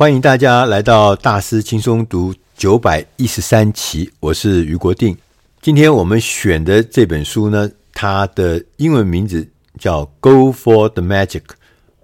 欢迎大家来到大师轻松读九百一十三期，我是余国定。今天我们选的这本书呢，它的英文名字叫《Go for the Magic》，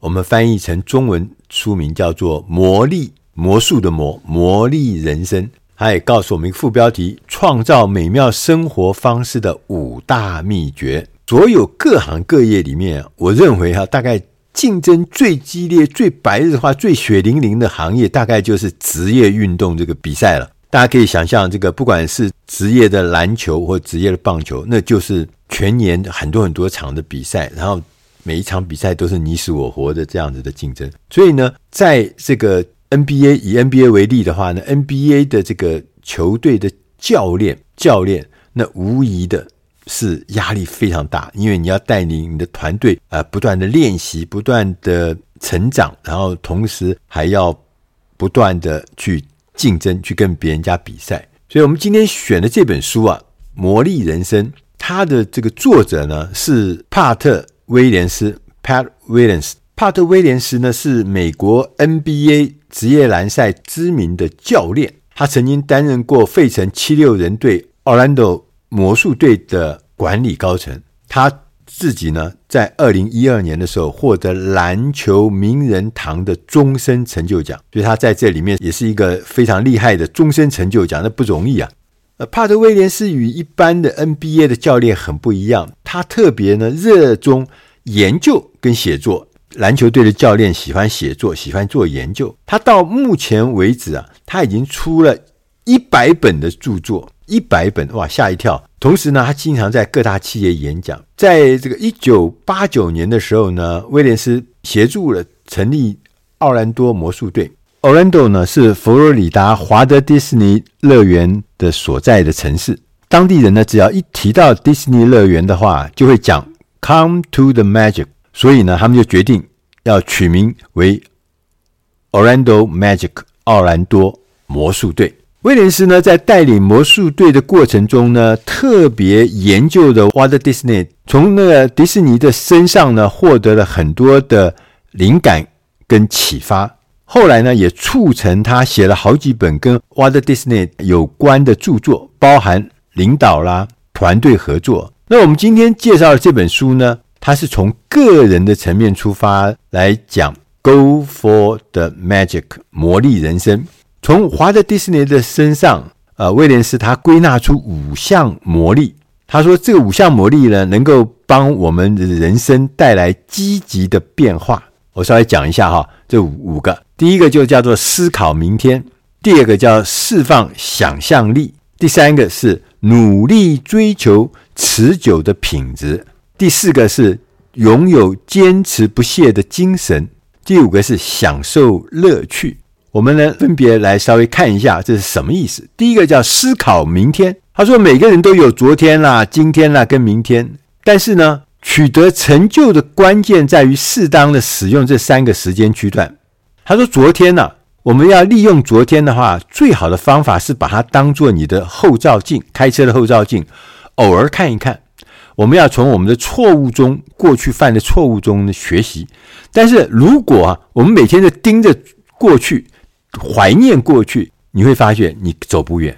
我们翻译成中文书名叫做《魔力魔术的魔魔力人生》。它也告诉我们一个副标题：创造美妙生活方式的五大秘诀。所有各行各业里面，我认为哈，大概。竞争最激烈、最白日化、最血淋淋的行业，大概就是职业运动这个比赛了。大家可以想象，这个不管是职业的篮球或职业的棒球，那就是全年很多很多场的比赛，然后每一场比赛都是你死我活的这样子的竞争。所以呢，在这个 NBA 以 NBA 为例的话呢，NBA 的这个球队的教练教练，那无疑的。是压力非常大，因为你要带领你的团队啊，不断的练习，不断的成长，然后同时还要不断的去竞争，去跟别人家比赛。所以，我们今天选的这本书啊，《魔力人生》，它的这个作者呢是帕特威廉斯 （Pat Williams）。帕特威廉斯呢是美国 NBA 职业篮赛知名的教练，他曾经担任过费城七六人队、奥兰多。魔术队的管理高层，他自己呢，在二零一二年的时候获得篮球名人堂的终身成就奖，所以他在这里面也是一个非常厉害的终身成就奖，那不容易啊。呃，帕特威廉斯与一般的 NBA 的教练很不一样，他特别呢热衷研究跟写作。篮球队的教练喜欢写作，喜欢做研究。他到目前为止啊，他已经出了一百本的著作。一百本哇，吓一跳！同时呢，他经常在各大企业演讲。在这个一九八九年的时候呢，威廉斯协助了成立奥兰多魔术队。奥兰多呢是佛罗里达华德迪士尼乐园的所在的城市。当地人呢，只要一提到迪士尼乐园的话，就会讲 “Come to the Magic”。所以呢，他们就决定要取名为 Orlando Magic，奥兰多魔术队。威廉斯呢，在带领魔术队的过程中呢，特别研究的华特迪士尼，从那个迪士尼的身上呢，获得了很多的灵感跟启发。后来呢，也促成他写了好几本跟华特迪士尼有关的著作，包含领导啦、团队合作。那我们今天介绍的这本书呢，它是从个人的层面出发来讲，Go for the Magic，魔力人生。从华特迪士尼的身上，呃，威廉斯他归纳出五项魔力。他说，这五项魔力呢，能够帮我们的人生带来积极的变化。我稍微讲一下哈，这五五个，第一个就叫做思考明天，第二个叫释放想象力，第三个是努力追求持久的品质，第四个是拥有坚持不懈的精神，第五个是享受乐趣。我们呢，分别来稍微看一下这是什么意思。第一个叫思考明天。他说，每个人都有昨天啦、今天啦跟明天，但是呢，取得成就的关键在于适当的使用这三个时间区段。他说，昨天呢、我们要利用昨天的话，最好的方法是把它当做你的后照镜，开车的后照镜，偶尔看一看。我们要从我们的错误中，过去犯的错误中学习。但是如果啊，我们每天都盯着过去，怀念过去，你会发现你走不远。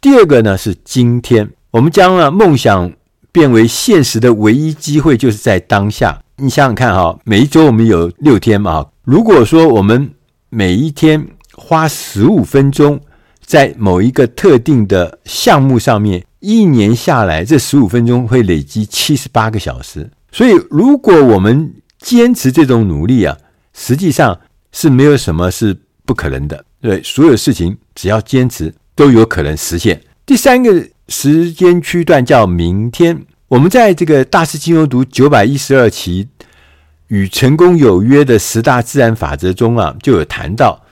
第二个呢是今天，我们将了梦想变为现实的唯一机会就是在当下。你想想看哈，每一周我们有六天嘛，如果说我们每一天花十五分钟在某一个特定的项目上面，一年下来这十五分钟会累积七十八个小时。所以，如果我们坚持这种努力啊，实际上是没有什么是。不可能的，对，所有事情只要坚持都有可能实现。第三个时间区段叫明天。我们在这个大师轻松读九百一十二期与成功有约的十大自然法则中啊，就有谈到，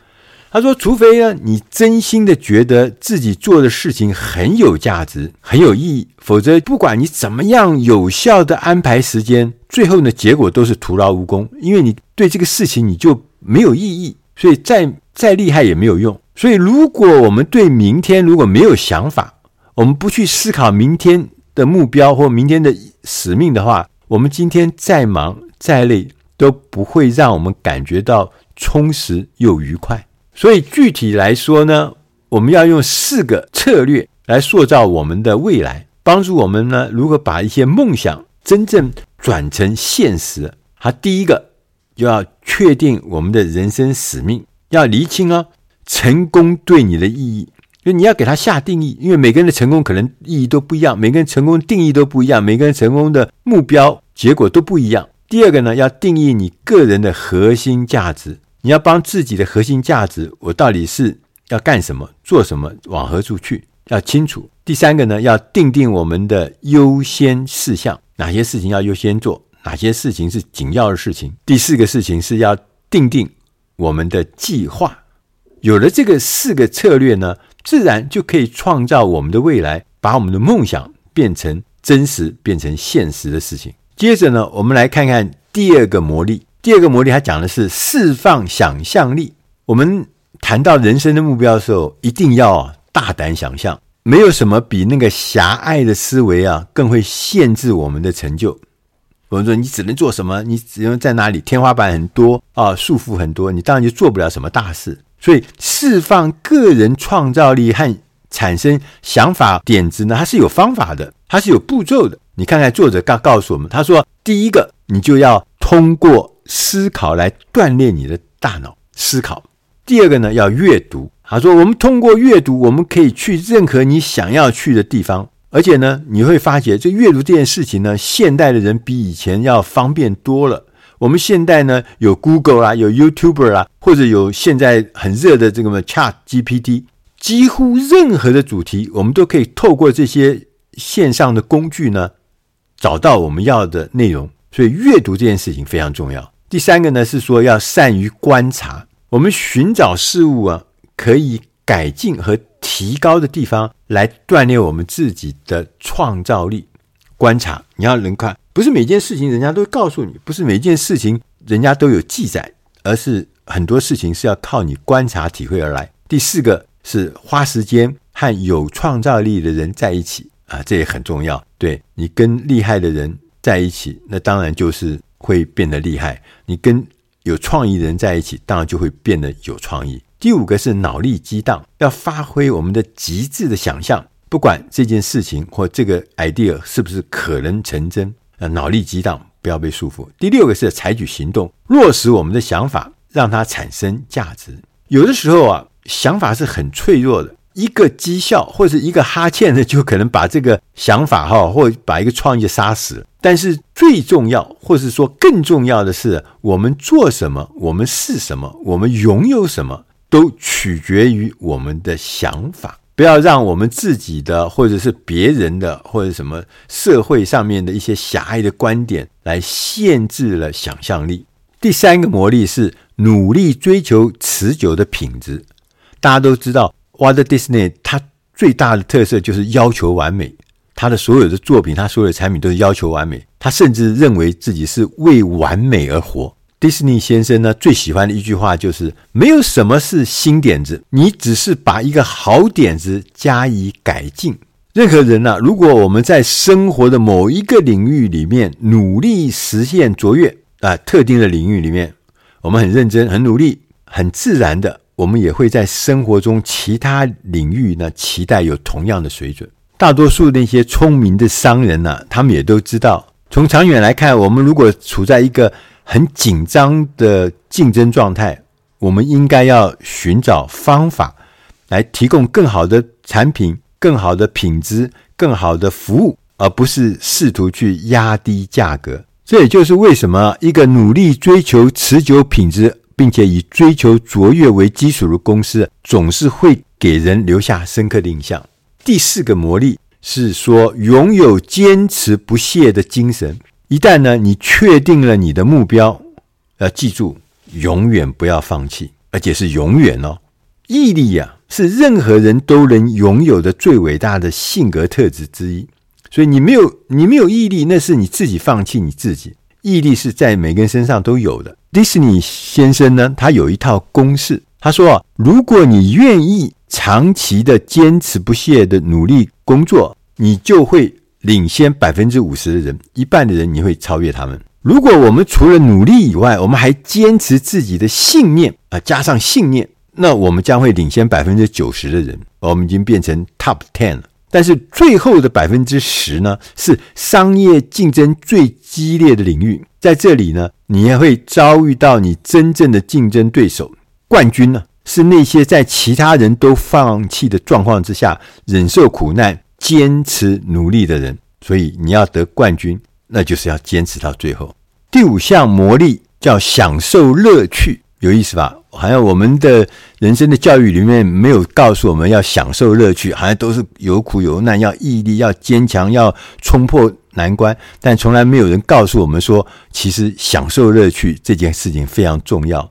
他说，除非呢你真心的觉得自己做的事情很有价值、很有意义，否则不管你怎么样有效的安排时间，最后呢结果都是徒劳无功，因为你对这个事情你就没有意义，所以在。再厉害也没有用，所以如果我们对明天如果没有想法，我们不去思考明天的目标或明天的使命的话，我们今天再忙再累都不会让我们感觉到充实又愉快。所以具体来说呢，我们要用四个策略来塑造我们的未来，帮助我们呢如何把一些梦想真正转成现实。好，第一个就要确定我们的人生使命，要厘清哦，成功对你的意义，就你要给他下定义，因为每个人的成功可能意义都不一样，每个人成功定义都不一样，每个人成功的目标结果都不一样。第二个呢，要定义你个人的核心价值，你要帮自己的核心价值，我到底是要干什么、做什么、往何处去，要清楚。第三个呢，要定定我们的优先事项，哪些事情要优先做，哪些事情是紧要的事情。第四个事情是要定定我们的计划。有了这个四个策略呢，自然就可以创造我们的未来，把我们的梦想变成真实、变成现实的事情。接着呢，我们来看看第二个魔力。第二个魔力，它讲的是释放想象力。我们谈到人生的目标的时候，一定要大胆想象。没有什么比那个狭隘的思维啊，更会限制我们的成就。我们说，你只能做什么？你只能在哪里？天花板很多啊，束缚很多，你当然就做不了什么大事。所以，释放个人创造力和产生想法点子呢，它是有方法的，它是有步骤的。你看看作者告告诉我们，他说：第一个，你就要通过思考来锻炼你的大脑思考；第二个呢，要阅读。他说，我们通过阅读，我们可以去任何你想要去的地方，而且呢，你会发觉这阅读这件事情呢，现代的人比以前要方便多了。我们现在呢，有 Google 啦，有 YouTuber 啦，或者有现在很热的这个 Chat GPT，几乎任何的主题，我们都可以透过这些线上的工具呢，找到我们要的内容。所以阅读这件事情非常重要。第三个呢，是说要善于观察，我们寻找事物啊，可以改进和提高的地方，来锻炼我们自己的创造力。观察，你要能看。不是每件事情人家都告诉你，不是每件事情人家都有记载，而是很多事情是要靠你观察体会而来。第四个是花时间和有创造力的人在一起啊，这也很重要。对，你跟厉害的人在一起，那当然就是会变得厉害；你跟有创意的人在一起，当然就会变得有创意。第五个是脑力激荡，要发挥我们的极致的想象，不管这件事情或这个 idea 是不是可能成真。脑力激荡，不要被束缚。第六个是采取行动，落实我们的想法，让它产生价值。有的时候啊，想法是很脆弱的，一个讥笑或者一个哈欠呢，就可能把这个想法哈，或把一个创意杀死。但是最重要，或是说更重要的是，我们做什么，我们是什么，我们拥有什么，都取决于我们的想法。不要让我们自己的，或者是别人的，或者什么社会上面的一些狭隘的观点来限制了想象力。第三个魔力是努力追求持久的品质。大家都知道，Walt Disney 他最大的特色就是要求完美，他的所有的作品，他所有的产品都是要求完美。他甚至认为自己是为完美而活。迪士尼先生呢，最喜欢的一句话就是：没有什么是新点子，你只是把一个好点子加以改进。任何人呢、如果我们在生活的某一个领域里面努力实现卓越啊，特定的领域里面，我们很认真、很努力、很自然的，我们也会在生活中其他领域呢，期待有同样的水准。大多数那些聪明的商人呢、他们也都知道，从长远来看，我们如果处在一个很紧张的竞争状态，我们应该要寻找方法来提供更好的产品、更好的品质、更好的服务，而不是试图去压低价格。这也就是为什么一个努力追求持久品质，并且以追求卓越为基础的公司，总是会给人留下深刻的印象。第四个魔力是说，拥有坚持不懈的精神。一旦呢，你确定了你的目标，要记住，永远不要放弃，而且是永远哦。毅力呀，是任何人都能拥有的最伟大的性格特质之一。所以你没有你没有毅力，那是你自己放弃你自己。毅力是在每个人身上都有的。迪士尼先生呢，他有一套公式，他说啊：如果你愿意长期的坚持不懈的努力工作，你就会。领先百分之五十的人，一半的人你会超越他们。如果我们除了努力以外，我们还坚持自己的信念啊，加上信念，那我们将会领先百分之九十的人，我们已经变成 top ten 了。但是最后的百分之十呢，是商业竞争最激烈的领域，在这里呢，你也会遭遇到你真正的竞争对手。冠军呢，是那些在其他人都放弃的状况之下，忍受苦难、坚持努力的人。所以你要得冠军，那就是要坚持到最后。第五项魔力叫享受乐趣，有意思吧？好像我们的人生的教育里面没有告诉我们要享受乐趣，好像都是有苦有难，要毅力，要坚强，要冲破难关。但从来没有人告诉我们说，其实享受乐趣这件事情非常重要。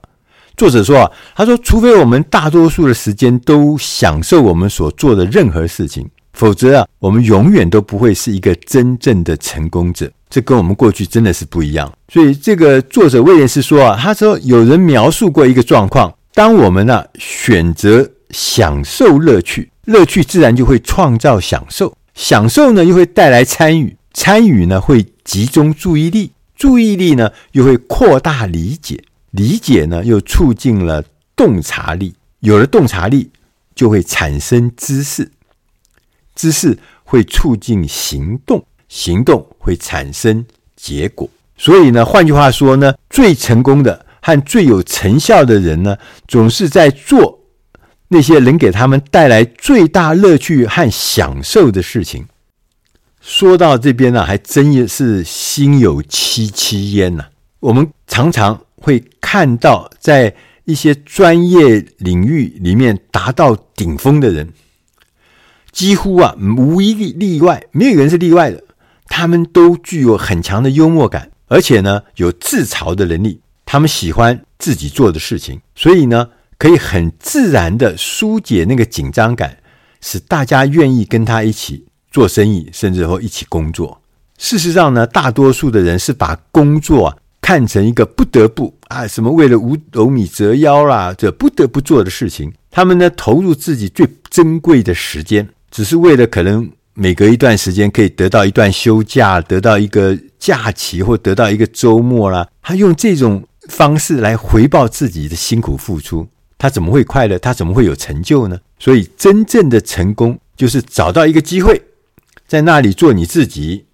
作者说啊，他说，除非我们大多数的时间都享受我们所做的任何事情。否则啊，我们永远都不会是一个真正的成功者。这跟我们过去真的是不一样。所以，这个作者威廉斯说啊，他说有人描述过一个状况：当我们呢、选择享受乐趣，乐趣自然就会创造享受，享受呢又会带来参与，参与呢会集中注意力，注意力呢又会扩大理解，理解呢又促进了洞察力，有了洞察力就会产生知识。知识会促进行动，行动会产生结果。所以呢，换句话说呢，最成功的和最有成效的人呢，总是在做那些能给他们带来最大乐趣和享受的事情。说到这边呢，还真也是心有戚戚焉呐。我们常常会看到，在一些专业领域里面达到顶峰的人。几乎啊，无一例例外，没有人是例外的。他们都具有很强的幽默感，而且呢，有自嘲的能力。他们喜欢自己做的事情，所以呢，可以很自然地疏解那个紧张感，使大家愿意跟他一起做生意，甚至或一起工作。事实上呢，大多数的人是把工作啊看成一个不得不啊，什么为了五斗米折腰啦，这不得不做的事情。他们呢，投入自己最珍贵的时间。只是为了可能每隔一段时间可以得到一段休假，得到一个假期，或得到一个周末啦。他用这种方式来回报自己的辛苦付出，他怎么会快乐？他怎么会有成就呢？所以，真正的成功就是找到一个机会，在那里做你自己，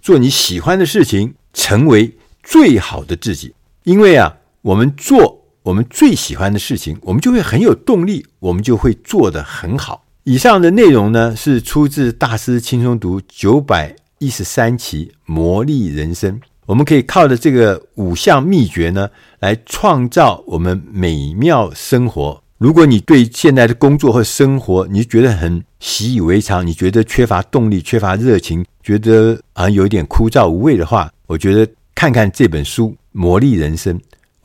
做你喜欢的事情，成为最好的自己。因为啊，我们做我们最喜欢的事情，我们就会很有动力，我们就会做得很好。以上的内容呢，是出自大师轻松读九百一十三期《魔力人生》。我们可以靠着这个五项秘诀呢，来创造我们美妙生活。如果你对现在的工作和生活你觉得很习以为常，你觉得缺乏动力、缺乏热情，觉得好像有一点枯燥无味的话，我觉得看看这本书《魔力人生》。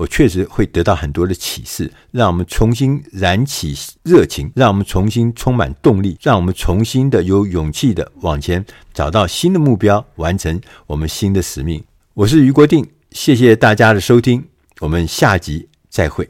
我确实会得到很多的启示，让我们重新燃起热情，让我们重新充满动力，让我们重新的有勇气的往前找到新的目标，完成我们新的使命。我是余国定，谢谢大家的收听，我们下集再会。